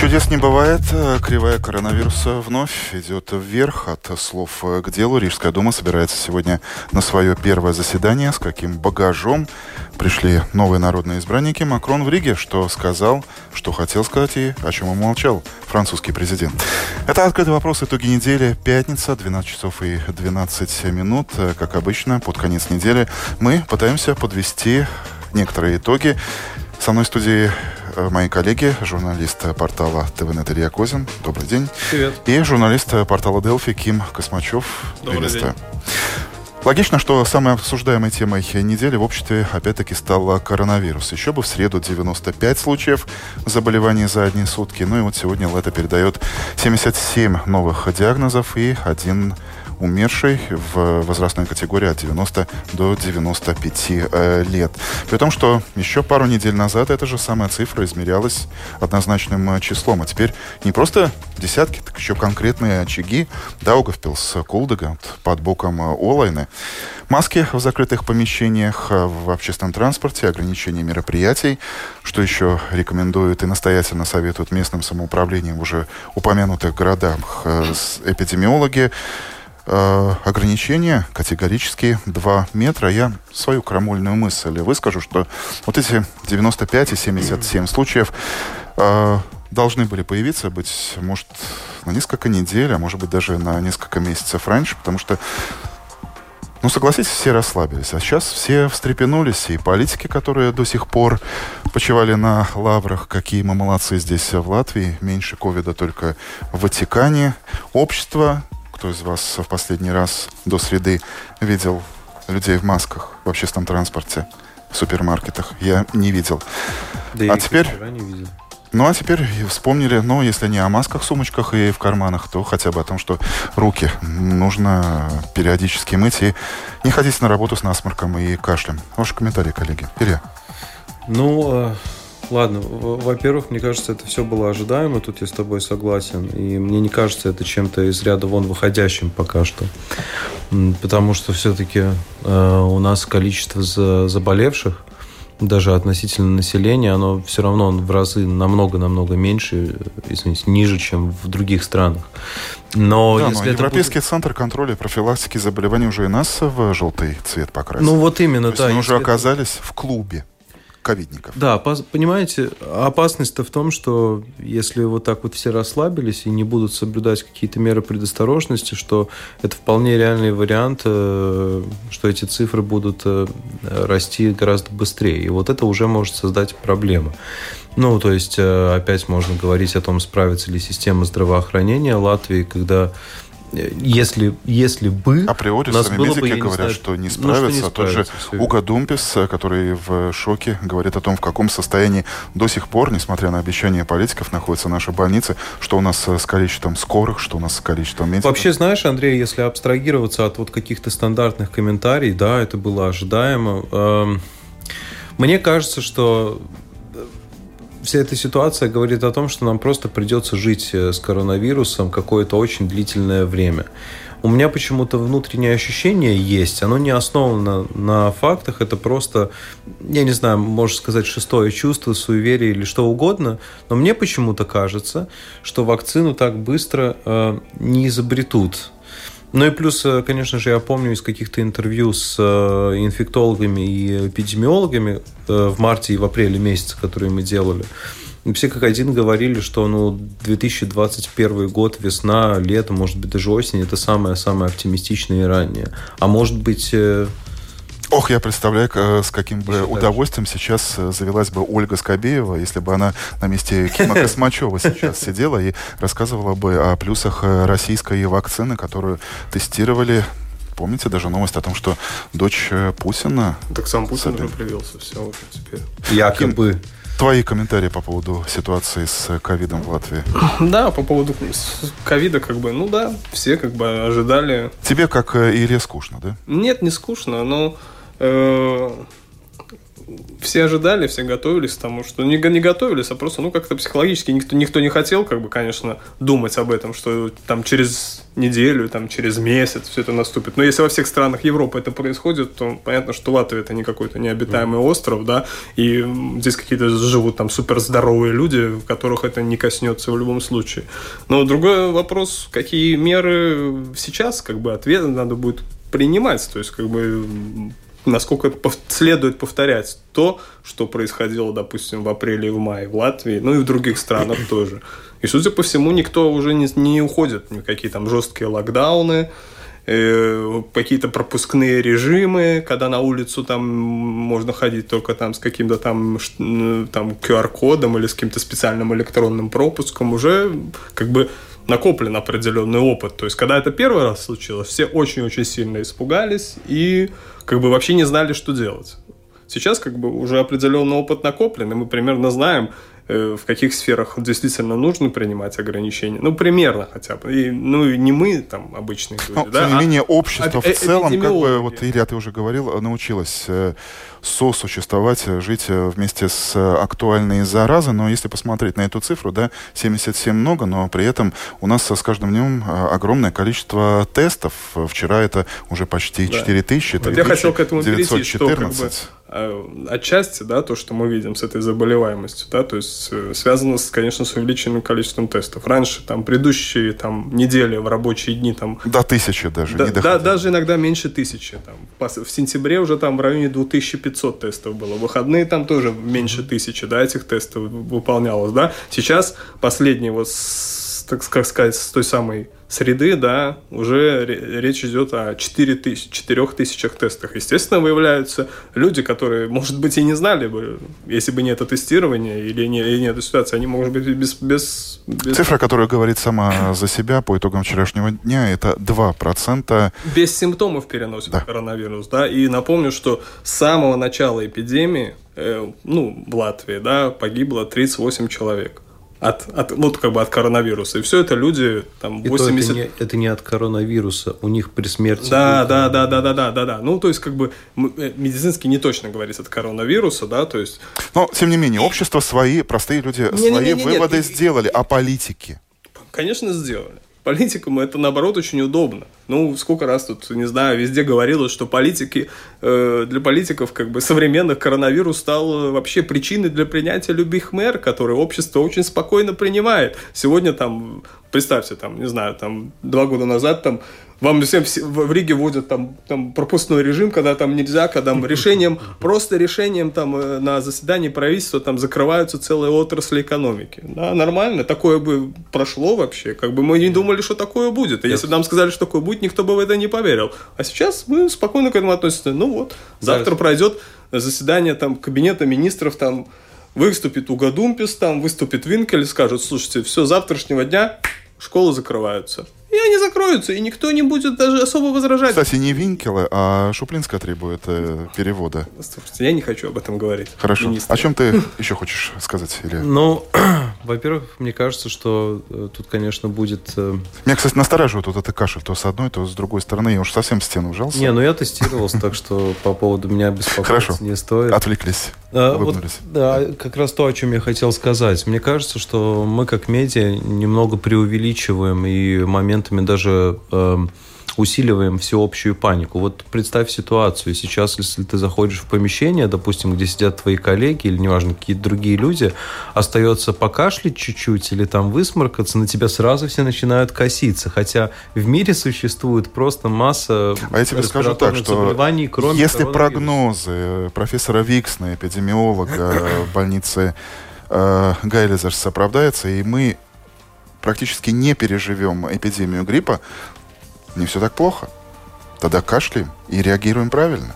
Чудес не бывает. Кривая коронавируса вновь идет вверх. От слов к делу Рижская дума собирается сегодня на свое первое заседание. С каким багажом пришли новые народные избранники. Макрон в Риге, что сказал, что хотел сказать и о чем умолчал французский президент. Это «Открытый вопрос. Итоги недели. Пятница, 12 часов и 12 минут. Как обычно, под конец недели мы пытаемся подвести некоторые итоги. Со мной в студии мои коллеги, журналист портала ТВНет Илья Козин. Добрый день. Привет. И журналист портала Делфи Ким Космачев. Добрый Приветствую. День. Логично, что самой обсуждаемой темой недели в обществе опять-таки стал коронавирус. Еще бы в среду 95 случаев заболеваний за одни сутки. Ну и вот сегодня Лето передает 77 новых диагнозов и один умерший в возрастной категории от 90 до 95 э, лет. При том, что еще пару недель назад эта же самая цифра измерялась однозначным э, числом. А теперь не просто десятки, так еще конкретные очаги. Даугавпилс, Кулдега, под боком э, Олайны. Маски в закрытых помещениях, в общественном транспорте, ограничение мероприятий, что еще рекомендуют и настоятельно советуют местным самоуправлением уже упомянутых городах эпидемиологи э, ограничения категорически 2 метра. Я свою крамольную мысль выскажу, что вот эти 95 и 77 случаев э, должны были появиться, быть, может, на несколько недель, а может быть, даже на несколько месяцев раньше, потому что ну, согласитесь, все расслабились. А сейчас все встрепенулись. И политики, которые до сих пор почивали на лаврах, какие мы молодцы здесь в Латвии. Меньше ковида только в Ватикане. Общество кто из вас в последний раз до среды видел людей в масках в общественном транспорте, в супермаркетах? Я не видел. Да а теперь... Не видел. Ну, а теперь вспомнили, ну, если не о масках, сумочках и в карманах, то хотя бы о том, что руки нужно периодически мыть и не ходить на работу с насморком и кашлем. Ваши комментарии, коллеги. Илья. Ну, Ладно, во-первых, мне кажется, это все было ожидаемо, тут я с тобой согласен. И мне не кажется это чем-то из ряда вон выходящим пока что. Потому что все-таки э, у нас количество за заболевших, даже относительно населения, оно все равно в разы намного-намного меньше, извините, ниже, чем в других странах. Но, да, если но Европейский будет... центр контроля и профилактики заболеваний уже и нас в желтый цвет покрасил. Ну вот именно, То да. мы уже оказались это... в клубе ковидников. Да, понимаете, опасность-то в том, что если вот так вот все расслабились и не будут соблюдать какие-то меры предосторожности, что это вполне реальный вариант, э, что эти цифры будут э, расти гораздо быстрее. И вот это уже может создать проблемы. Ну, то есть, э, опять можно говорить о том, справится ли система здравоохранения Латвии, когда если, если бы... Априори нас сами медики бы, говорят, знаю, что не справятся. Ну, что не Тот же Уга Думпис, который в шоке, говорит о том, в каком состоянии до сих пор, несмотря на обещания политиков, находятся наши больницы, что у нас с количеством скорых, что у нас с количеством медиков. Вообще, знаешь, Андрей, если абстрагироваться от вот каких-то стандартных комментариев, да, это было ожидаемо. Эм, мне кажется, что вся эта ситуация говорит о том, что нам просто придется жить э, с коронавирусом какое-то очень длительное время. У меня почему-то внутреннее ощущение есть, оно не основано на фактах, это просто, я не знаю, можно сказать, шестое чувство, суеверие или что угодно, но мне почему-то кажется, что вакцину так быстро э, не изобретут. Ну и плюс, э, конечно же, я помню из каких-то интервью с э, инфектологами и эпидемиологами э, в марте и в апреле месяце, которые мы делали, все как один говорили, что ну, 2021 год, весна, лето, может быть, даже осень, это самое-самое оптимистичное и раннее. А может быть, Ох, я представляю, с каким бы Еще удовольствием дальше. сейчас э, завелась бы Ольга Скобеева, если бы она на месте Кима Космачева сейчас сидела и рассказывала бы о плюсах э, российской вакцины, которую тестировали помните даже новость о том, что дочь э, Путина... Так сам Путин уже привился, все уже теперь. Якобы. Твои комментарии по поводу ситуации с ковидом в Латвии? Да, по поводу ковида, как бы, ну да, все как бы ожидали. Тебе, как Илье, скучно, да? Нет, не скучно, но Э, все ожидали, все готовились к тому, что не, не готовились, а просто, ну, как-то психологически никто, никто не хотел, как бы, конечно, думать об этом, что там через неделю, там через месяц все это наступит. Но если во всех странах Европы это происходит, то понятно, что Латвия это не какой-то необитаемый остров, да, и здесь какие-то живут там суперздоровые люди, которых это не коснется в любом случае. Но другой вопрос, какие меры сейчас, как бы, ответ надо будет принимать, то есть, как бы, насколько следует повторять то, что происходило, допустим, в апреле и в мае в Латвии, ну и в других странах тоже. И, судя по всему, никто уже не, не уходит, никакие там жесткие локдауны, э, какие-то пропускные режимы, когда на улицу там можно ходить только там с каким-то там, там QR-кодом или с каким-то специальным электронным пропуском, уже как бы накоплен определенный опыт. То есть, когда это первый раз случилось, все очень-очень сильно испугались и как бы вообще не знали, что делать. Сейчас как бы уже определенный опыт накоплен, и мы примерно знаем, в каких сферах действительно нужно принимать ограничения. Ну, примерно хотя бы. И, ну, и не мы, там, обычные люди. Но, да, тем не а менее, общество а, в целом, как бы, вот Илья, ты уже говорил, научилось э, сосуществовать, э, жить э, вместе с э, актуальной заразой. Но если посмотреть на эту цифру, да, 77 много, но при этом у нас с каждым днем огромное количество тестов. Вчера это уже почти да. 4 тысячи. Вот я хотел к этому перейти, что как бы, отчасти, да, то, что мы видим с этой заболеваемостью, да, то есть связано, с, конечно, с увеличенным количеством тестов. Раньше, там, предыдущие там, недели в рабочие дни, там... До тысячи даже, да, да, Даже иногда меньше тысячи. Там, в сентябре уже там в районе 2500 500 тестов было. В выходные там тоже меньше тысячи, да, этих тестов выполнялось, да. Сейчас последний вот, с, так сказать, с той самой среды, да, уже речь идет о 4 тысяч, 4 тысячах тестах. Естественно, выявляются люди, которые, может быть, и не знали бы, если бы не это тестирование или не, или не эта ситуация, они, может быть, без, без, без... Цифра, которая говорит сама за себя по итогам вчерашнего дня, это 2%. Без симптомов переносит да. коронавирус, да, и напомню, что с самого начала эпидемии, э, ну, в Латвии, да, погибло 38 человек от, от, вот как бы от коронавируса. И все это люди там 80... это, не, это не от коронавируса, у них при смерти... Да, да, да, да, да, да, да, да. Ну, то есть, как бы э, медицински не точно говорится от коронавируса, да, то есть... Но, тем не менее, общество свои, простые люди, не, свои не, не, не, выводы нет, сделали о политике. Конечно, сделали политикам это, наоборот, очень удобно. Ну, сколько раз тут, не знаю, везде говорилось, что политики, э, для политиков как бы современных коронавирус стал э, вообще причиной для принятия любых мер, которые общество очень спокойно принимает. Сегодня там, представьте, там, не знаю, там, два года назад там вам всем в Риге вводят там, там пропускной режим, когда там нельзя, когда решением, просто решением там э, на заседании правительства там закрываются целые отрасли экономики. Да, нормально, такое бы прошло вообще. Как бы мы не думали, что такое будет. И если бы нам сказали, что такое будет, никто бы в это не поверил. А сейчас мы спокойно к этому относимся. Ну вот, завтра пройдет заседание там кабинета министров там выступит Угадумпис, там выступит Винкель, скажут, слушайте, все, завтрашнего дня школы закрываются. И они закроются, и никто не будет даже особо возражать. Кстати, не Винкелы, а Шуплинская требует э, перевода. Слушайте, я не хочу об этом говорить. Хорошо. Министр. О чем ты еще хочешь сказать, Илья? Ну, во-первых, мне кажется, что э, тут, конечно, будет... Э... Меня, кстати, настораживает вот это кашель то с одной, то с другой стороны. Я уж совсем в стену вжался. Не, ну я тестировался, так что по поводу меня беспокоиться не стоит. отвлеклись, а, Да, как раз то, о чем я хотел сказать. Мне кажется, что мы, как медиа, немного преувеличиваем и момент моментами даже э, усиливаем всеобщую панику. Вот представь ситуацию. Сейчас, если ты заходишь в помещение, допустим, где сидят твои коллеги или, неважно, какие-то другие люди, остается покашлять чуть-чуть или там высморкаться, на тебя сразу все начинают коситься. Хотя в мире существует просто масса а я тебе скажу так, что заболеваний, кроме если прогнозы профессора Виксна, эпидемиолога в больнице э, Гайлезерс оправдаются, и мы практически не переживем эпидемию гриппа, не все так плохо. Тогда кашляем и реагируем правильно.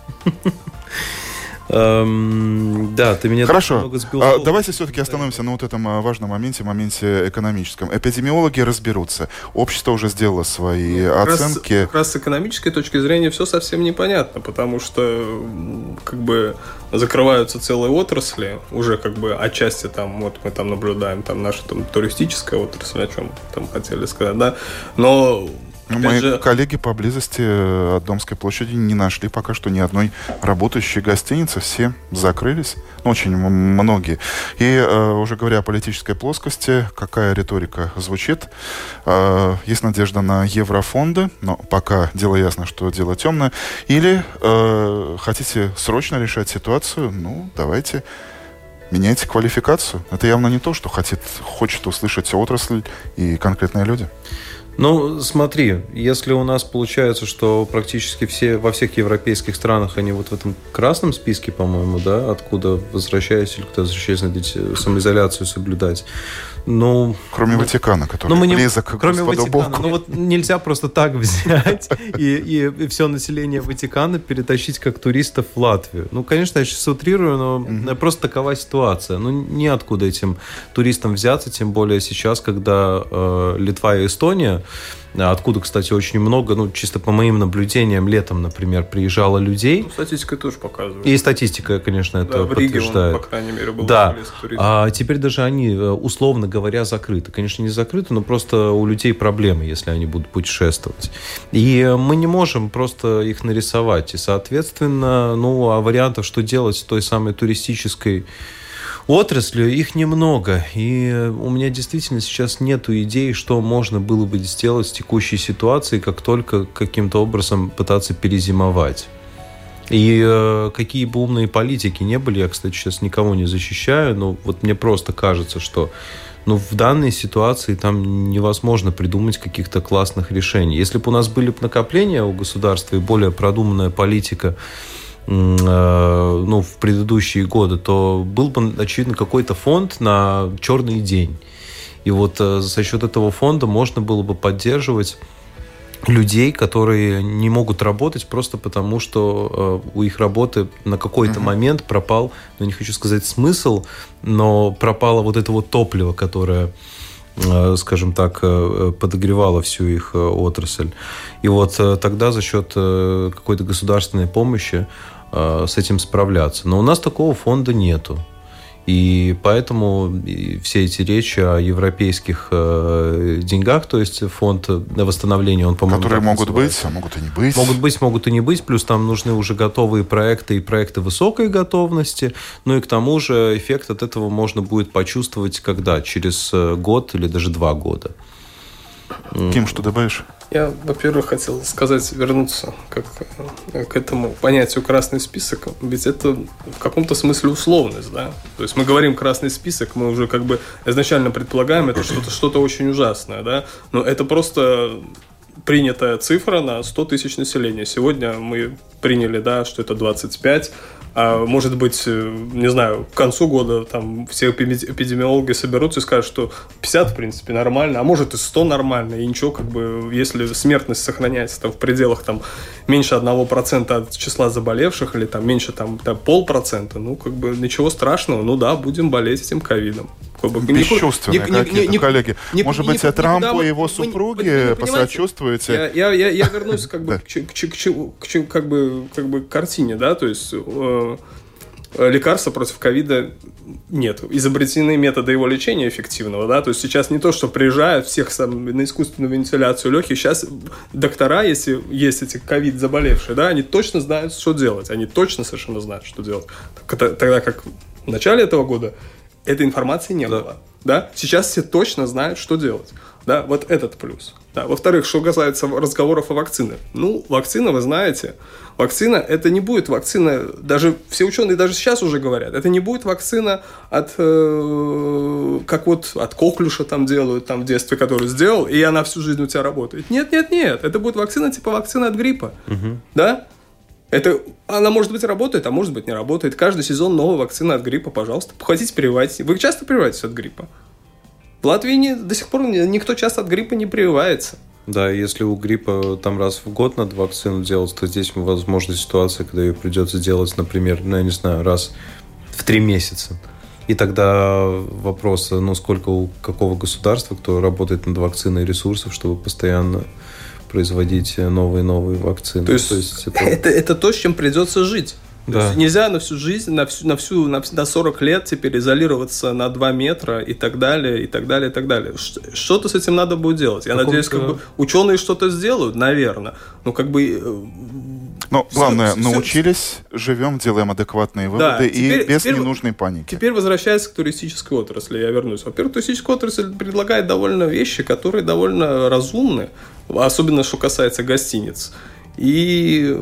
Эм, да, ты меня Хорошо. А, давайте все-таки остановимся на вот этом а, важном моменте, моменте экономическом. Эпидемиологи разберутся. Общество уже сделало свои ну, оценки. Раз, как раз с экономической точки зрения все совсем непонятно, потому что как бы закрываются целые отрасли, уже как бы отчасти там, вот мы там наблюдаем, там наша там туристическая отрасль, о чем там хотели сказать, да, но Ну, мои же... коллеги поблизости э, от Домской площади не нашли пока что ни одной работающей гостиницы. Все закрылись, ну, очень многие. И э, уже говоря о политической плоскости, какая риторика звучит? Э, есть надежда на еврофонды, но пока дело ясно, что дело темное. Или э, хотите срочно решать ситуацию? Ну, давайте меняйте квалификацию. Это явно не то, что хотит, хочет услышать отрасль и конкретные люди. Ну, смотри, если у нас получается, что практически все во всех европейских странах они вот в этом красном списке, по-моему, да, откуда возвращаясь или кто возвращаясь, надо самоизоляцию соблюдать, ну, кроме ну, Ватикана, который ну, мы не, близок к кроме Ватикана, Богу. Ну вот нельзя просто так взять и, и, и все население Ватикана перетащить как туристов в Латвию. Ну, конечно, я сейчас утрирую, но mm-hmm. просто такова ситуация. Ну, неоткуда этим туристам взяться, тем более сейчас, когда э, Литва и Эстония Откуда, кстати, очень много, ну, чисто по моим наблюдениям, летом, например, приезжало людей. Ну, статистика тоже показывает. И статистика, конечно, это да, в Риге подтверждает. Он, по крайней мере, был да. А теперь даже они, э, условно говоря, закрыты. Конечно, не закрыты, но просто у людей проблемы, если они будут путешествовать. И мы не можем просто их нарисовать. И, соответственно, ну, а вариантов, что делать с той самой туристической отраслью, их немного. И у меня действительно сейчас нет идей, что можно было бы сделать в текущей ситуации, как только каким-то образом пытаться перезимовать. И э, какие бы умные политики не были, я, кстати, сейчас никого не защищаю, но вот мне просто кажется, что ну, в данной ситуации там невозможно придумать каких-то классных решений. Если бы у нас были бы накопления у государства и более продуманная политика Э, ну, в предыдущие годы, то был бы, очевидно, какой-то фонд на черный день. И вот э, за счет этого фонда можно было бы поддерживать людей, которые не могут работать просто потому, что э, у их работы на какой-то uh-huh. момент пропал, ну не хочу сказать смысл, но пропало вот это вот топливо, которое скажем так, подогревало всю их отрасль. И вот тогда за счет какой-то государственной помощи Э, с этим справляться. Но у нас такого фонда нету. И поэтому все эти речи о европейских э, деньгах, то есть фонд на восстановление, он, по-моему, Которые могут быть, а могут и не быть. Могут быть, могут и не быть. Плюс там нужны уже готовые проекты и проекты высокой готовности. Ну и к тому же эффект от этого можно будет почувствовать когда? Через э, год или даже два года. Ким, что добавишь? Я, во-первых, хотел сказать, вернуться как, к этому понятию красный список, ведь это в каком-то смысле условность, да. То есть мы говорим красный список, мы уже как бы изначально предполагаем, это что-то что очень ужасное, да. Но это просто принятая цифра на 100 тысяч населения. Сегодня мы приняли, да, что это 25, а может быть, э, не знаю, к концу года там все эпидемиологи соберутся и скажут, что 50, в принципе, нормально, а может и 100 нормально, и ничего, как бы, если смертность сохраняется там в пределах там меньше 1% от числа заболевших или там меньше там, там полпроцента, ну, как бы ничего страшного, ну да, будем болеть этим ковидом. Бесчувственные какие-то коллеги. Не, Может не, быть, не, Трампу и его супруге посочувствуете? Я, я, я вернусь как бы, к, к, к, к, как бы, как бы картине, да, то есть э, лекарства против ковида нет. Изобретены методы его лечения эффективного, да, то есть сейчас не то, что приезжают всех сам, на искусственную вентиляцию легких, сейчас доктора, если есть эти ковид заболевшие, да, они точно знают, что делать, они точно совершенно знают, что делать. Тогда как в начале этого года этой информации не да. было, да, сейчас все точно знают, что делать. Да, вот этот плюс. Да. Во-вторых, что касается разговоров о вакцине. Ну, вакцина, вы знаете, вакцина, это не будет вакцина, даже все ученые даже сейчас уже говорят, это не будет вакцина от, э, как вот от коклюша там делают, там в детстве, который сделал, и она всю жизнь у тебя работает. Нет, нет, нет, это будет вакцина типа вакцина от гриппа. Угу. Да? Это, она, может быть, работает, а может быть, не работает. Каждый сезон новая вакцина от гриппа, пожалуйста. Хотите, прививайтесь. Вы часто прививаетесь от гриппа? В Латвии не, до сих пор никто часто от гриппа не прививается. Да, если у гриппа там раз в год надо вакцину делать, то здесь возможна ситуация, когда ее придется делать, например, ну, я не знаю, раз в три месяца. И тогда вопрос, ну, сколько у какого государства, кто работает над вакциной ресурсов, чтобы постоянно производить новые-новые вакцины. То есть, то есть это... Это, это то, с чем придется жить. Да. нельзя на всю жизнь, на всю, на всю, на, на 40 лет теперь изолироваться на 2 метра и так далее, и так далее, и так далее. Что-то с этим надо будет делать. Я надеюсь, как бы ученые что-то сделают, наверное. Но как бы э, но главное, все, научились, все... живем, делаем адекватные выводы да, теперь, и без теперь, ненужной паники. Теперь возвращаясь к туристической отрасли, я вернусь. Во-первых, туристическая отрасль предлагает довольно вещи, которые довольно разумны, особенно что касается гостиниц. И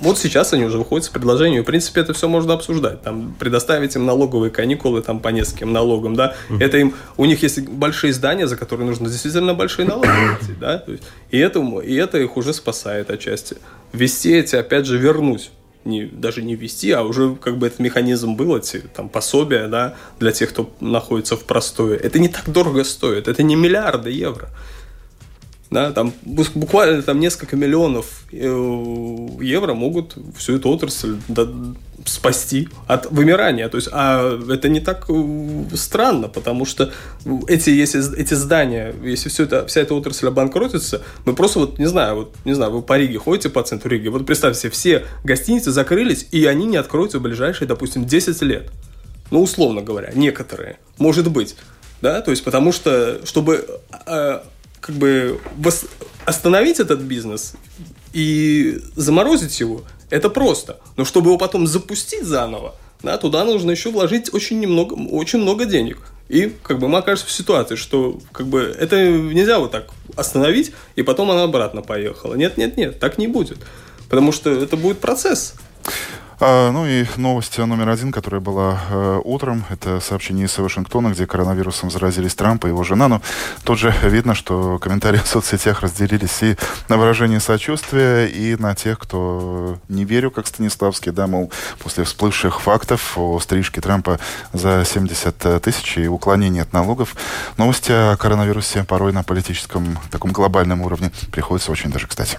вот сейчас они уже выходят с предложением, в принципе, это все можно обсуждать. Там, предоставить им налоговые каникулы там, по нескольким налогам, да. Mm-hmm. Это им, у них есть большие здания, за которые нужно действительно большие налоги платить, да. И, это, и это их уже спасает отчасти. Вести эти, опять же, вернуть не, даже не ввести, а уже как бы этот механизм был, эти там пособия, да, для тех, кто находится в простое. Это не так дорого стоит, это не миллиарды евро. Да, там буквально там несколько миллионов э, евро могут всю эту отрасль спасти от вымирания. То есть, а это не так э, странно, потому что эти, если эти здания, если все это, вся эта отрасль обанкротится, мы просто вот, не знаю, вот, не знаю, вы по Риге ходите по центру Риги, вот представьте все гостиницы закрылись, и они не откроются в ближайшие, допустим, 10 лет. Ну, условно говоря, некоторые. Может быть. Да, то есть, потому что, чтобы э, как бы остановить этот бизнес и заморозить его, это просто. Но чтобы его потом запустить заново, да, туда нужно еще вложить очень немного, очень много денег. И как бы мы окажемся в ситуации, что как бы это нельзя вот так остановить, и потом она обратно поехала. Нет, нет, нет, так не будет. Потому что это будет процесс. А, ну и новость номер один, которая была э, утром, это сообщение из Вашингтона, где коронавирусом заразились Трамп и его жена. Но тут же видно, что комментарии в соцсетях разделились и на выражение сочувствия, и на тех, кто не верю, как Станиславский, да, мол, после всплывших фактов о стрижке Трампа за 70 тысяч и уклонении от налогов, новости о коронавирусе порой на политическом таком глобальном уровне приходится очень даже кстати.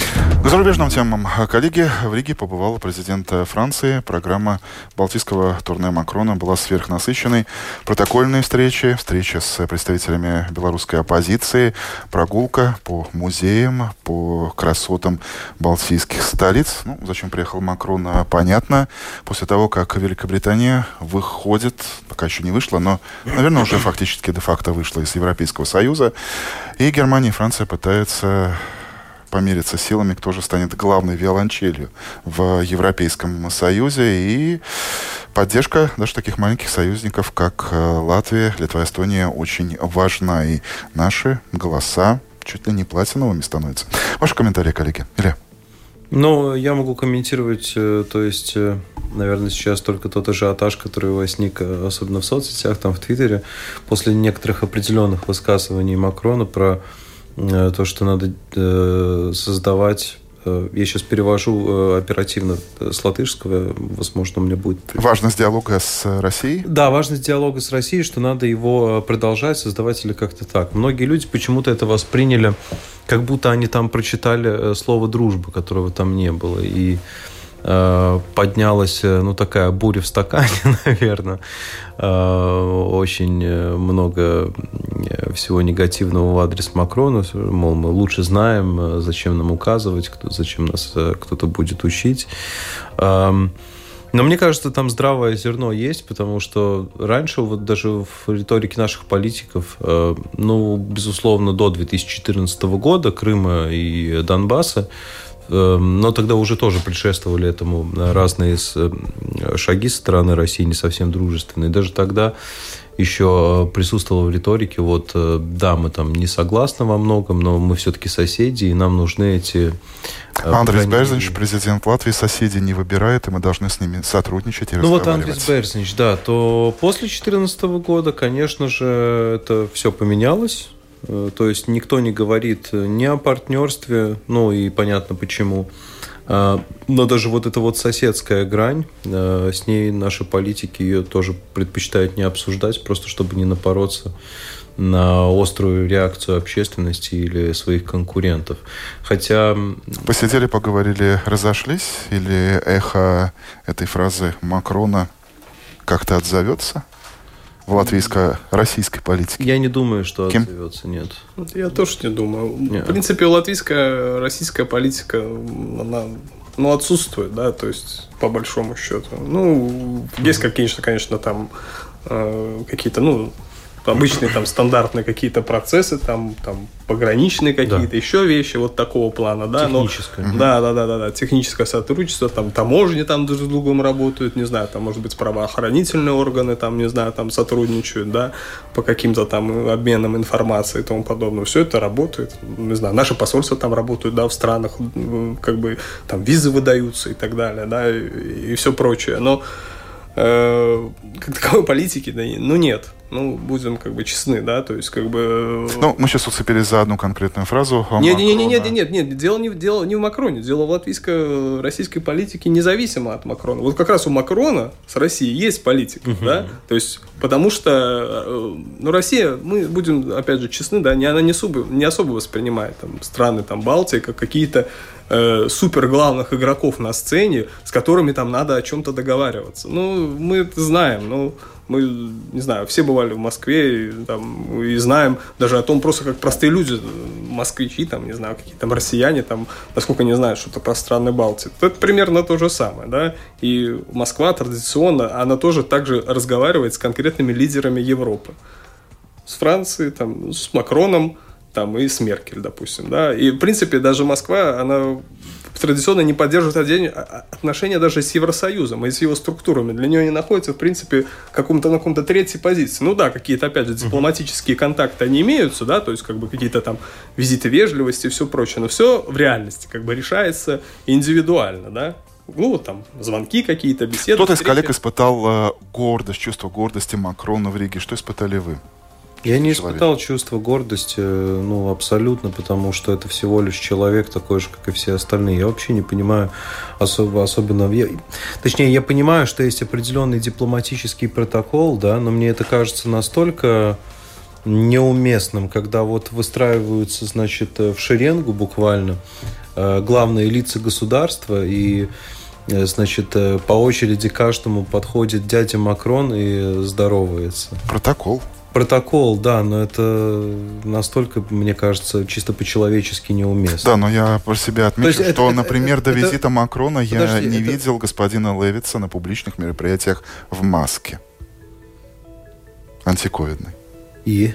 К зарубежным темам. Коллеги, в Риге побывал президент Франции. Программа Балтийского турне Макрона была сверхнасыщенной. Протокольные встречи, встречи с представителями белорусской оппозиции, прогулка по музеям, по красотам балтийских столиц. Ну, зачем приехал Макрон, понятно. После того, как Великобритания выходит, пока еще не вышла, но, наверное, уже фактически де-факто вышла из Европейского Союза. И Германия и Франция пытаются помериться силами, кто же станет главной виолончелью в Европейском Союзе. И поддержка даже таких маленьких союзников, как э, Латвия, Литва, Эстония, очень важна. И наши голоса чуть ли не платиновыми становятся. Ваши комментарии, коллеги. Илья. Ну, я могу комментировать, э, то есть, э, наверное, сейчас только тот ажиотаж, который возник, особенно в соцсетях, там в Твиттере, после некоторых определенных высказываний Макрона про то, что надо э, создавать э, я сейчас перевожу оперативно с латышского, возможно, у меня будет... Важность диалога с Россией? Да, важность диалога с Россией, что надо его продолжать, создавать или как-то так. Многие люди почему-то это восприняли, как будто они там прочитали слово «дружба», которого там не было. И Э, поднялась, э, ну, такая буря в стакане, наверное. Э, очень много всего негативного в адрес Макрона. Мол, мы лучше знаем, зачем нам указывать, кто, зачем нас кто-то будет учить. Эм, но мне кажется, там здравое зерно есть, потому что раньше, вот даже в риторике наших политиков, ну, безусловно, до 2014 года Крыма и Донбасса, но тогда уже тоже предшествовали этому разные э, шаги со стороны России, не совсем дружественные. Даже тогда еще присутствовало в риторике, вот, э, да, мы там не согласны во многом, но мы все-таки соседи, и нам нужны эти... Э, Андрей Берзинч, президент Латвии, соседи не выбирает, и мы должны с ними сотрудничать и Ну вот Андрей Берзинч, да, то после 2014 года, конечно же, это все поменялось. Э, то есть никто не говорит ни о партнерстве, ну и понятно почему. А, но даже вот эта вот соседская грань, э, с ней наши политики ее тоже предпочитают не обсуждать, просто чтобы не напороться на острую реакцию общественности или своих конкурентов. Хотя... Посидели, поговорили, разошлись? Или эхо этой фразы Макрона как-то отзовется? В латвийско-российской политике? Я не думаю, что Кем? отзовется, нет. Я тоже не думаю. Не. В принципе, латвийская, российская политика, она ну, отсутствует, да, то есть, по большому счету. Ну, есть, конечно, конечно, там э, какие-то, ну, обычные там стандартные какие-то процессы, там, там пограничные какие-то, Да. еще вещи вот такого плана, да. но- Техническое. да, да, да, да, да, техническое сотрудничество, там таможни там друг с другом работают, не знаю, там, может быть, правоохранительные органы, там, не знаю, там сотрудничают, да, по каким-то там обменам информацией и тому подобное. Все это работает, не знаю, наши посольства там работают, да, в странах, как бы там визы выдаются и так далее, да, и, все прочее. Но э, как таковой политики, да, ну нет. Ну, будем как бы честны, да, то есть как бы... э, Ну, мы сейчас уцепились за одну конкретную фразу. нет, нет, нет, нет, нет, нет, дело не, дело не в Макроне, дело в латвийской российской политике независимо от Макрона. Вот как раз у Макрона с Россией есть политика, да, то есть потому что, э, ну, Россия, мы будем, опять же, честны, да, не, она не особо, не особо воспринимает там, страны там, Балтии как какие-то э, супер главных игроков на сцене, с которыми там надо о чем-то договариваться. Ну, мы это знаем, ну, мы, не знаю, все бывали в Москве и, там, и знаем даже о том, просто как простые люди, москвичи, там, не знаю, какие-то там россияне, там, насколько не знают что-то про страны Балтии. Это примерно то же самое, да, и Москва традиционно, она тоже также разговаривает с конкретными лидерами Европы. С Францией, там, с Макроном, там, и с Меркель, допустим, да, и, в принципе, даже Москва, она традиционно не поддерживает а- а- отношения даже с Евросоюзом и с его структурами. Для нее не находится, в принципе, каком-то на каком-то третьей позиции. Ну да, какие-то, опять же, дипломатические контакты, они имеются, да, то есть, как бы, какие-то там визиты вежливости и все прочее, но все в реальности, как бы, решается индивидуально, да. Ну, там, звонки какие-то, беседы. Кто-то из коллег испытал э, гордость, чувство гордости Макрона в Риге. Что испытали вы? Я не человек. испытал чувство гордости, э, ну, абсолютно, потому что это всего лишь человек такой же, как и все остальные. Я вообще не понимаю особо, особенно... я- точнее, я понимаю, что есть определенный дипломатический протокол, да, но мне это кажется настолько неуместным, когда вот выстраиваются, значит, э, в шеренгу буквально э, главные лица государства и Значит, э, по очереди каждому подходит дядя Макрон и здоровается. Протокол. Протокол, да, но это настолько, мне кажется, чисто по-человечески неуместно. Да, но я про себя отмечу, это- что, это- например, до это- визита Макрона я Подожди, не это- видел господина Левица на публичных мероприятиях в маске. Антиковидной. И?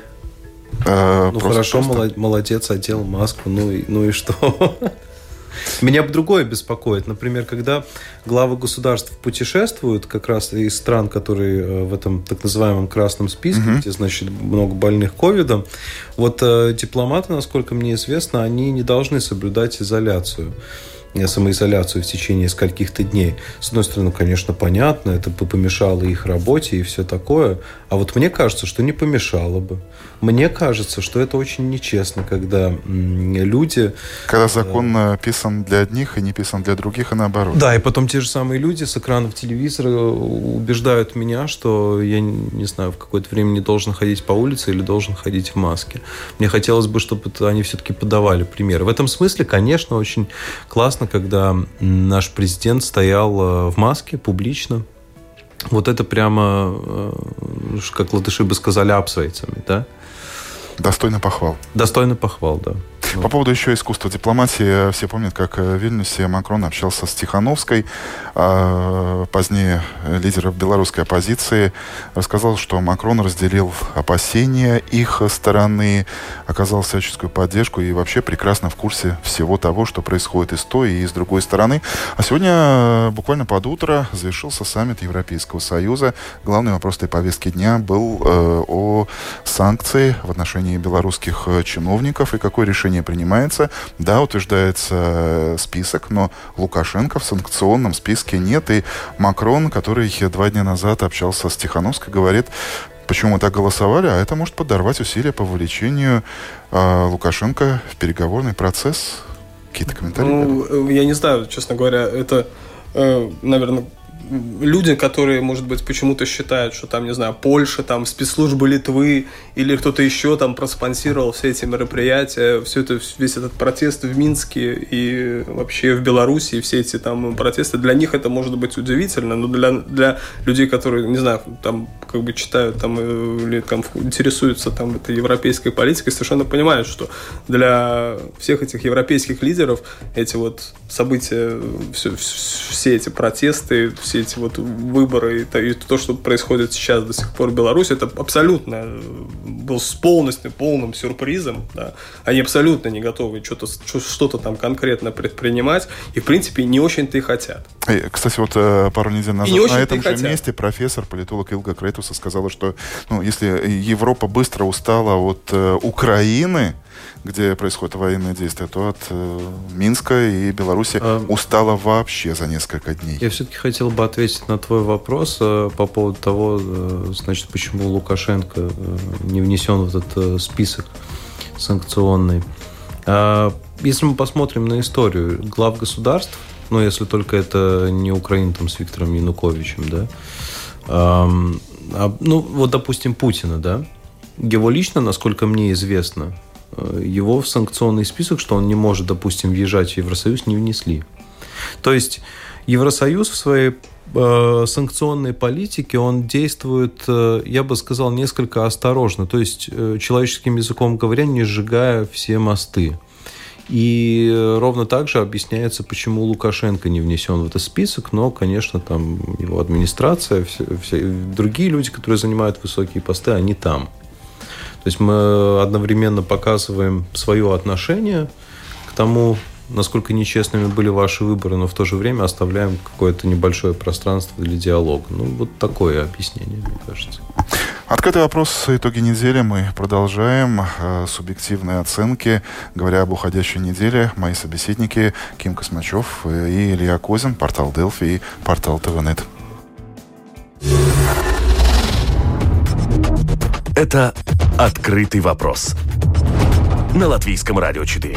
Э, Ну хорошо, просто- молод- молодец, одел маску, ну и, ну и что? Меня бы другое беспокоит. Например, когда главы государств путешествуют как раз из стран, которые э, в этом так называемом красном списке, где, значит, много больных ковидом, вот э, дипломаты, насколько мне известно, они не должны соблюдать изоляцию самоизоляцию в течение скольких-то дней. С одной стороны, конечно, понятно, это бы помешало их работе и все такое. А вот мне кажется, что не помешало бы. Мне кажется, что это очень нечестно, когда люди... Когда закон э, писан для одних и не писан для других, и наоборот. Да, и потом те же самые люди с экранов телевизора убеждают меня, что я, не знаю, в какое-то время не должен ходить по улице или должен ходить в маске. Мне хотелось бы, чтобы они все-таки подавали пример. В этом смысле, конечно, очень классно, когда м, наш президент стоял э, в маске публично. Вот это прямо, э, как латыши бы сказали, апсвейцами, да? Достойно похвал. Достойно похвал, да. По поводу еще искусства дипломатии, все помнят, как э, в Вильнюсе Макрон общался с Тихановской, а, позднее э, лидер белорусской оппозиции, рассказал, что Макрон разделил опасения их стороны, оказал всяческую поддержку и вообще прекрасно в курсе всего того, что происходит и с той, и с другой стороны. А сегодня э, буквально под утро завершился саммит Европейского Союза. Главный вопрос этой повестки дня был э, о санкции в отношении белорусских э, чиновников и какое решение принимается. Да, утверждается э, список, но Лукашенко в санкционном списке нет. И Макрон, который два дня назад общался с Тихановской, говорит, почему мы так голосовали, а это может подорвать усилия по вовлечению э, Лукашенко в переговорный процесс. Какие-то комментарии? Ну, э, я не знаю, честно говоря, это, наверное, люди, которые, может быть, почему-то считают, что там, не знаю, Польша, там спецслужбы Литвы или кто-то еще там проспонсировал все эти мероприятия, все это, весь этот протест в Минске и вообще в Беларуси, и все эти там протесты, для них это может быть удивительно, но для, для людей, которые, не знаю, там как бы читают там э, или там интересуются там этой европейской политикой, совершенно понимают, что для всех этих европейских лидеров эти вот события, все, все эти протесты, все эти вот выборы и, и то, что происходит сейчас до сих пор в Беларуси, это абсолютно э, был с полностью полным сюрпризом. Да. Они абсолютно не готовы что-то что-то там конкретно предпринимать и, в принципе, не очень-то и хотят. Кстати, вот э, пару недель назад на этом же хотят. месте профессор, политолог Илга Крейтуса сказала, что ну, если Европа быстро устала от э, Украины, где происходят военные действия, то от э, Минска и Беларуси а... устала вообще за несколько дней. Я все-таки хотел бы ответить на твой вопрос э, по поводу того, э, значит, почему Лукашенко э, не внесен в этот э, список санкционный. А, если мы посмотрим на историю глав государств, ну, если только это не Украина там с Виктором Януковичем, да, а, ну, вот, допустим, Путина, да, его лично, насколько мне известно, его в санкционный список, что он не может, допустим, въезжать в Евросоюз, не внесли. То есть Евросоюз в своей э, санкционной политике, он действует, э, я бы сказал, несколько осторожно. То есть, э, человеческим языком говоря, не сжигая все мосты. И ровно так же объясняется, почему Лукашенко не внесен в этот список, но, конечно, там его администрация, все, все, другие люди, которые занимают высокие посты, они там. То есть мы одновременно показываем свое отношение к тому, насколько нечестными были ваши выборы, но в то же время оставляем какое-то небольшое пространство для диалога. Ну, вот такое объяснение, мне кажется. Открытый вопрос итоги недели мы продолжаем. Э, субъективные оценки. Говоря об уходящей неделе, мои собеседники Ким Космачев и Илья Козин, портал Делфи и портал ТВНет. Это «Открытый вопрос» на Латвийском радио 4.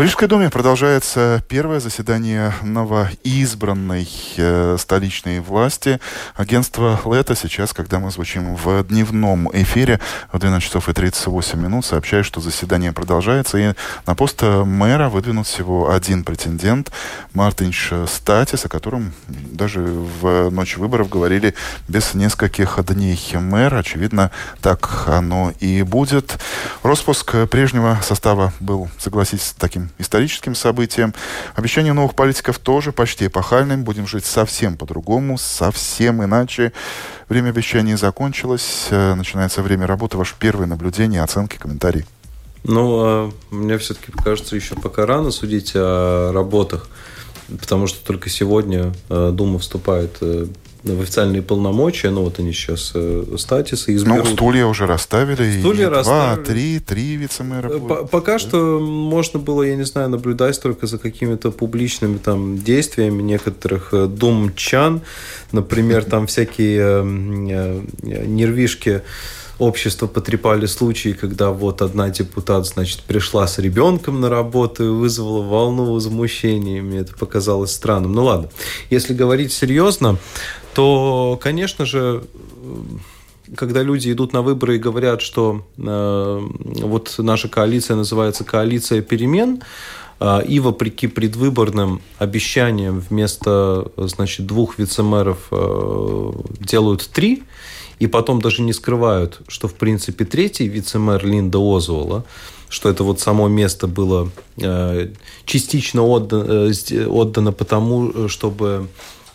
В Рижской думе продолжается первое заседание новоизбранной э, столичной власти. Агентство «Лето» сейчас, когда мы звучим в дневном эфире в 12 часов и 38 минут, сообщает, что заседание продолжается. И на пост мэра выдвинут всего один претендент Мартинш Статис, о котором даже в ночь выборов говорили без нескольких дней. Мэр, очевидно, так оно и будет. Роспуск прежнего состава был, согласитесь, таким историческим событием. Обещание новых политиков тоже почти эпохальным. Будем жить совсем по-другому, совсем иначе. Время обещаний закончилось. Э, начинается время работы. Ваше первое наблюдение, оценки, комментарии. Ну, а мне все-таки кажется, еще пока рано судить о работах, потому что только сегодня э, Дума вступает э, в официальные полномочия, ну вот они сейчас э, статисы изберут. Ну, стулья уже расставили. Стулья и расставили. Два, три, три вице-мэра. Э, пока да? что можно было, я не знаю, наблюдать только за какими-то публичными там действиями некоторых э, думчан. Например, там всякие нервишки общество потрепали случаи, когда вот одна депутат, значит, пришла с ребенком на работу и вызвала волну возмущения. Мне это показалось странным. Ну ладно, если говорить серьезно, то, конечно же, когда люди идут на выборы и говорят, что э, вот наша коалиция называется коалиция перемен, э, и вопреки предвыборным обещаниям вместо значит, двух вице-мэров э, делают три, и потом даже не скрывают, что в принципе третий вице-мэр Линда Озвола, что это вот само место было э, частично отдано, э, отдано потому, чтобы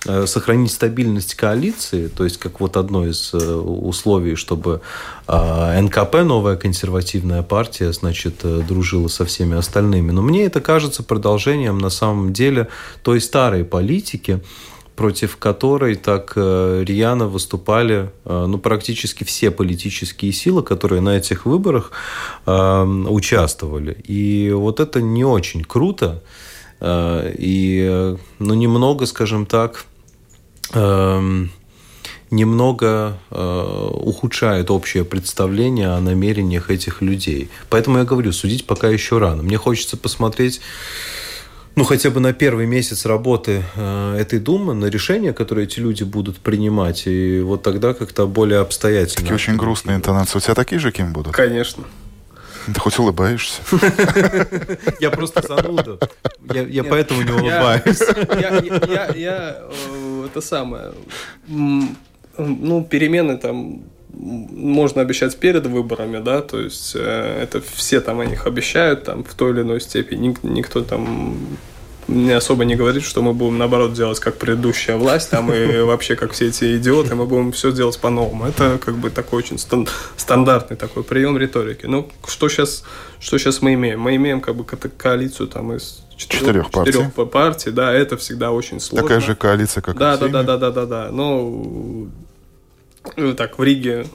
Э, сохранить стабильность коалиции, то есть как вот одно из условий, чтобы НКП, новая консервативная партия, значит, дружила со всеми остальными. Но мне это кажется продолжением на самом деле той старой политики, против которой так рьяно выступали ну, практически все политические силы, которые на этих выборах участвовали. И вот это не очень круто. И ну, немного, скажем так, Эм, немного э, ухудшает общее представление о намерениях этих людей. Поэтому я говорю, судить пока еще рано. Мне хочется посмотреть ну, хотя бы на первый месяц работы э, этой Думы, на решения, которые эти люди будут принимать, и вот тогда как-то более обстоятельно. Такие очень грустные интонации. У тебя такие же кем будут? Конечно. Ты хоть улыбаешься? Я просто зануда. Я поэтому не улыбаюсь. Я э, это самое... Ну, перемены там можно обещать перед выборами, да, то есть э, это все там о них обещают там в той или иной степени, никто там не особо не говорит, что мы будем наоборот делать как предыдущая власть, там и вообще как все эти идиоты, мы будем все делать по-новому. Это как бы такой очень стан- стандартный такой прием риторики. Ну, что сейчас, что сейчас мы имеем? Мы имеем как бы коалицию там из четырех, четырех, партий. четырех партий, да, это всегда очень сложно. Такая же коалиция, как да, да, да, да, да, да, да. Но так в Риге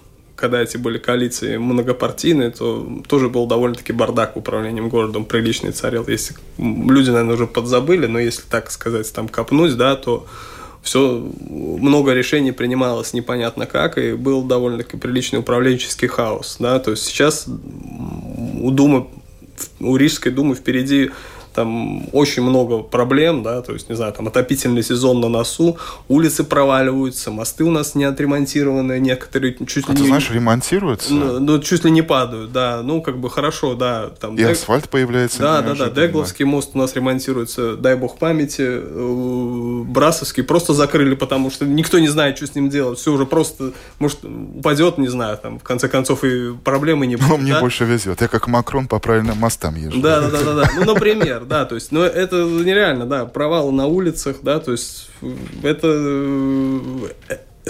когда эти были коалиции многопартийные, то тоже был довольно-таки бардак управлением городом, приличный царил. Если люди, наверное, уже подзабыли, но если так сказать, там копнуть, да, то все, много решений принималось непонятно как, и был довольно-таки приличный управленческий хаос, да, то есть сейчас у Думы, у Рижской Думы впереди там очень много проблем, да, то есть, не знаю, там отопительный сезон на носу, улицы проваливаются, мосты у нас не отремонтированы, некоторые чуть а ли ты не... знаешь, ремонтируются? Ну, ну, чуть ли не падают, да, ну, как бы хорошо, да. Там, И Дег... асфальт появляется. Да, да, да, Дегловский мост у нас ремонтируется, дай бог памяти, э, Брасовский просто закрыли, потому что никто не знает, что с ним делать, все уже просто, может, упадет, не знаю, там, в конце концов, и проблемы не будет. Ну, мне да? больше везет, я как Макрон по правильным мостам езжу. Да, да, да, да, да, ну, например, например, да, то есть, но это нереально, да, провалы на улицах, да, то есть это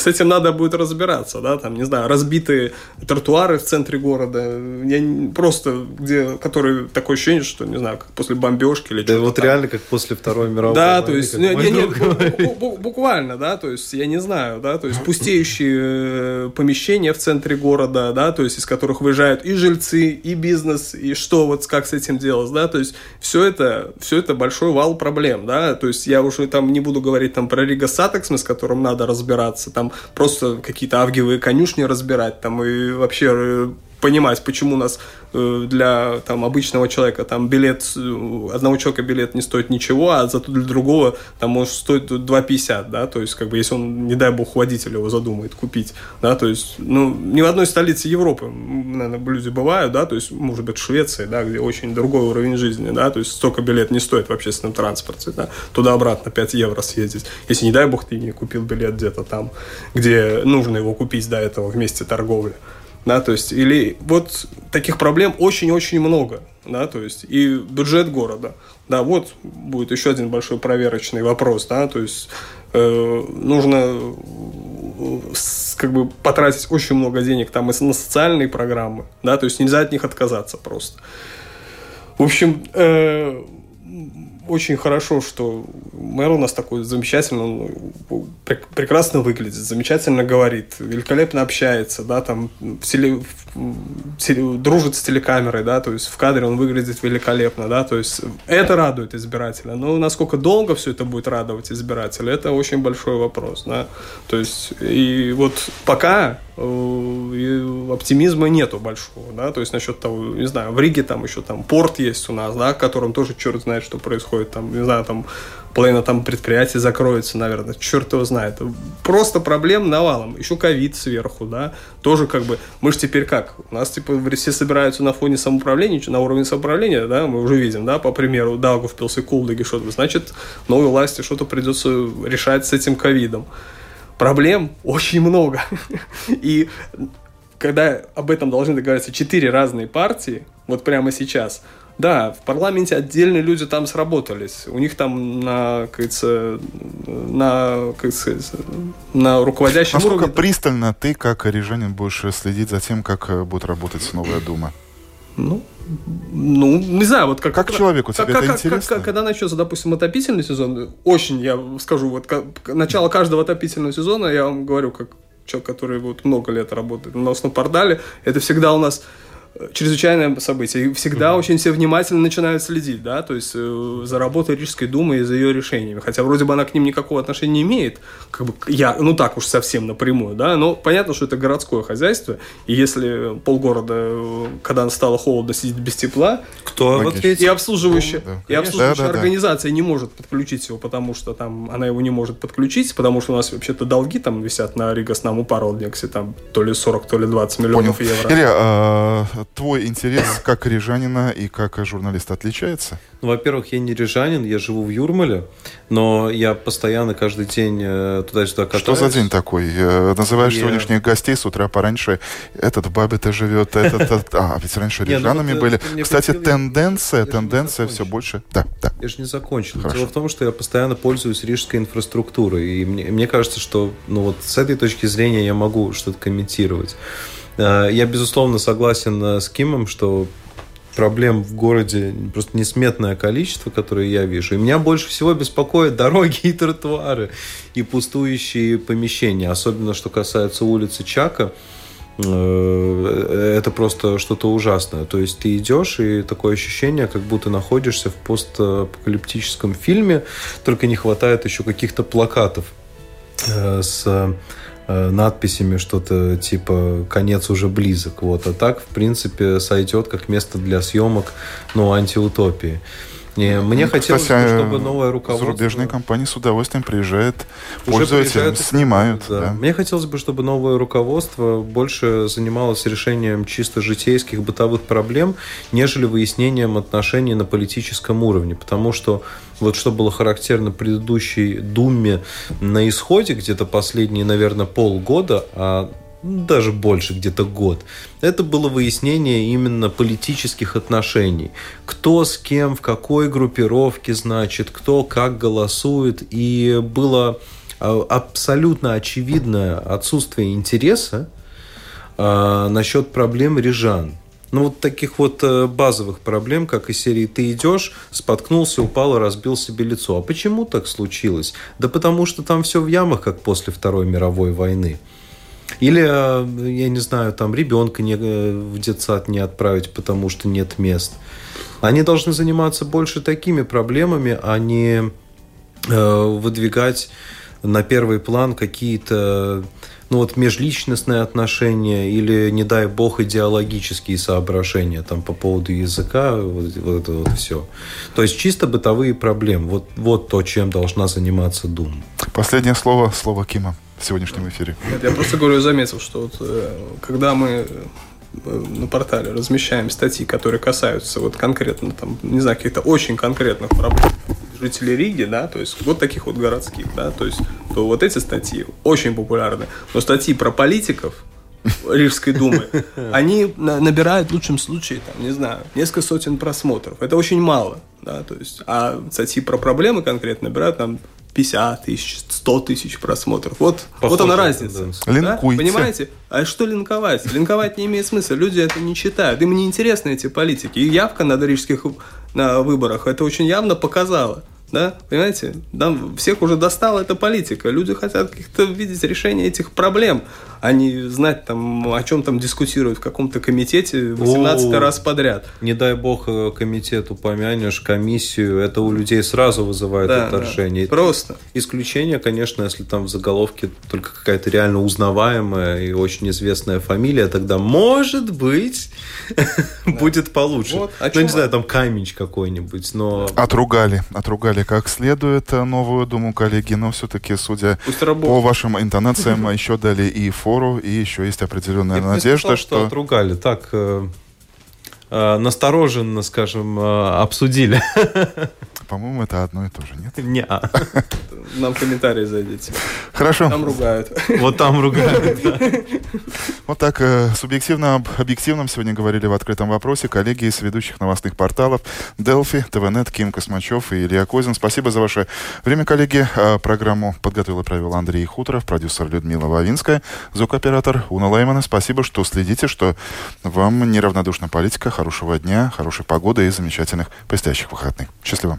с этим надо будет разбираться, да, там, не знаю, разбитые тротуары в центре города, я просто, где, которые такое ощущение, что, не знаю, как после бомбежки или да что-то вот там. реально как после Второй мировой Да, войны, то есть, не, не, не, буквально, да, то есть, я не знаю, да, то есть, пустеющие э, помещения в центре города, да, то есть, из которых выезжают и жильцы, и бизнес, и что вот, как с этим делать, да, то есть, все это, все это большой вал проблем, да, то есть, я уже там не буду говорить там про Rīgas satiksme, с которым надо разбираться, там просто какие-то авгиевые конюшни разбирать, там и вообще э, понимать, почему нас для там, обычного человека. Там билет, э, одного человека билет не стоит ничего, а зато для другого там может стоить 2,50, да, то есть, как бы, если он, не дай бог, водитель его задумает купить, да, то есть, ну, ни в одной столице Европы, наверное, люди бывают, да, то есть, может быть, в Швеции, да, где очень другой уровень жизни, да, то есть, столько билет не стоит в общественном транспорте, да, туда-обратно 5 евро съездить, если, не дай бог, ты не купил билет где-то там, где нужно его купить до этого в месте торговли, да, то есть, или вот таких проблем очень-очень много, да, то есть, и бюджет города, да, вот будет еще один большой проверочный вопрос, да, то есть, э, нужно э, как бы потратить очень много денег там и на социальные программы, да, то есть, нельзя от них отказаться просто. В общем, э, очень хорошо, что мэр у нас такой замечательный, он прекрасно выглядит, замечательно говорит, великолепно общается, да, там в теле, в теле, дружит с телекамерой, да, то есть в кадре он выглядит великолепно, да, то есть это радует избирателя. Но насколько долго все это будет радовать избирателя, это очень большой вопрос, да, то есть и вот пока оптимизма нету большого, да, то есть насчет того, не знаю, в Риге там еще там порт есть у нас, да, в котором тоже черт знает, что происходит, там, не знаю, там половина там предприятий закроется, наверное, черт его знает. Просто проблем навалом. Еще ковид сверху, да, тоже как бы, мы же теперь как, у нас типа все собираются на фоне самоуправления, на уровне самоуправления, да, мы уже видим, да, по примеру Даугавпилс и Кулдыги что-то, значит, новой власти что-то придется решать с этим ковидом. Проблем очень много. И когда об этом должны договориться четыре разные партии, вот прямо сейчас – да, в парламенте отдельные люди там сработались. У них там на, как говорится, на, как сказать, на руководящем Насколько уровне... пристально ты, как рижанин, будешь следить за тем, как э, будет работать новая Дума? Ну, ну, не знаю, вот как... Как человеку тебе как, это как, интересно? Как, когда начнется, допустим, отопительный сезон, очень, я скажу, вот как, начало каждого отопительного сезона, я вам говорю, как человек, который вот много лет работает на портале, это всегда у нас чрезвычайное событие. И всегда mm-hmm. очень все внимательно начинают следить, да, то есть э, за работой Рижской думы и за ее решениями. Хотя вроде бы она к ним никакого отношения не имеет, как бы я, ну так уж совсем напрямую, да, но понятно, что это городское хозяйство, и если полгорода, э, когда стало холодно, сидит без тепла, кто в ответе? И обслуживающая, ну, да, и обслуживающая да, да, организация да. не может подключить его, потому что там она его не может подключить, потому что у нас вообще-то долги там висят на Ригас-Наму Паролдексе, там то ли 40, то ли 20 миллионов Понял. евро. Илья, а, твой интерес как рижанина и как журналиста отличается? Ну, во-первых, я не рижанин, я живу в Юрмале, но я постоянно каждый день э, туда-сюда катаюсь. Что за день такой? Э, называешь я... сегодняшних гостей с утра пораньше. Этот в Бабе-то живет, этот... А, ведь раньше ну рижанами были. Кстати, тенденция, тенденция все больше... Да, да. Я же не закончил. Дело в том, что я постоянно пользуюсь рижской инфраструктурой. И мне кажется, что ну, вот с этой точки зрения я могу что-то комментировать. Э, я, безусловно, согласен с Кимом, что проблем в городе просто несметное количество, которые я вижу. И меня больше всего беспокоят дороги и тротуары, и пустующие помещения. Особенно, что касается улицы Чака. Э, это просто что-то ужасное. То есть ты идешь, и такое ощущение, как будто находишься в постапокалиптическом фильме, только не хватает еще каких-то плакатов э, с Э, надписями что-то типа «конец уже близок». Вот. А так, в принципе, сойдет как место для съемок, ну, антиутопии. Не, мне ну, хотелось кстати, бы, чтобы новое руководство... Зарубежные компании с удовольствием приезжают, пользуются, приезжают, снимают. Да. Да. Мне хотелось бы, чтобы новое руководство больше занималось решением чисто житейских бытовых проблем, нежели выяснением отношений на политическом уровне. Потому что вот что было характерно предыдущей Думе на исходе, где-то последние, наверное, полгода, а даже больше, где-то год. Это было выяснение именно политических отношений. Кто с кем, в какой группировке, значит, кто как голосует. И было а, абсолютно очевидное отсутствие интереса э, насчет проблем рижан. Ну, вот таких вот э, базовых проблем, как из серии «Ты идешь, споткнулся, упал и разбил себе лицо». А почему так случилось? Да потому что там все в ямах, как после Второй мировой войны. Или, э, я не знаю, там ребенка не, э, в детсад не отправить, потому что нет мест. Они должны заниматься больше такими проблемами, а не э, выдвигать на первый план какие-то ну вот межличностные отношения или, не дай бог, идеологические соображения там по поводу языка, вот, вот это вот все. То есть чисто бытовые проблемы. Вот, вот то, чем должна заниматься Дум. Последнее слово, слово Кима в сегодняшнем эфире. Нет, я просто говорю, заметил, что вот, э, когда мы э, на портале размещаем статьи, которые касаются вот конкретно, там, не знаю, каких-то очень конкретных проблем жителей Риги, да, то есть вот таких вот городских, да, то есть то вот эти статьи очень популярны. Но статьи про политиков, Рижской думы, они набирают в лучшем случае, там, не знаю, несколько сотен просмотров. Это очень мало, да, то есть, а статьи про проблемы конкретно набирают там 50 тысяч, 100 тысяч просмотров. Вот, вот она разница. Да? Понимаете? А что линковать? Линковать не имеет смысла. Люди это не читают. Им не интересны эти политики. И явка на рижских на выборах это очень явно показала. Да, понимаете? Нам всех уже достала эта политика. Люди хотят каких-то видеть решения этих проблем, а не знать, там, о чем там дискутируют в каком-то комитете 18 раз подряд. Не дай бог э, комитет упомянешь, комиссию, это у людей сразу вызывает да, отторжение. Да, просто. Исключение, конечно, если там в заголовке только какая-то реально узнаваемая и очень известная фамилия, тогда, может быть, будет получше. Вот, ну, не знаю, там камень какой-нибудь, но... Отругали, отругали как следует э, новую думу коллеги, но все-таки, судя по вашим интонациям, еще дали и фото фору, и еще есть определенная Я надежда, сказал, что... что отругали. Так, э, э, настороженно, скажем, э, обсудили. По-моему, это одно и то же, нет? Не. Нам комментарии зайдите. Хорошо. Там ругают. Вот там ругают, Вот так э, субъективно об объективном сегодня говорили в открытом вопросе коллеги из ведущих новостных порталов Делфи, ТВНет, Ким Космачев и Илья Козин. Спасибо за ваше время, коллеги. А, программу подготовил и провел Андрей Хуторов, продюсер Людмила Вавинская, звукоператор Уна Леймана. Спасибо, что следите, что вам неравнодушна политика. Хорошего дня, хорошей погоды и замечательных предстоящих выходных. Счастливо.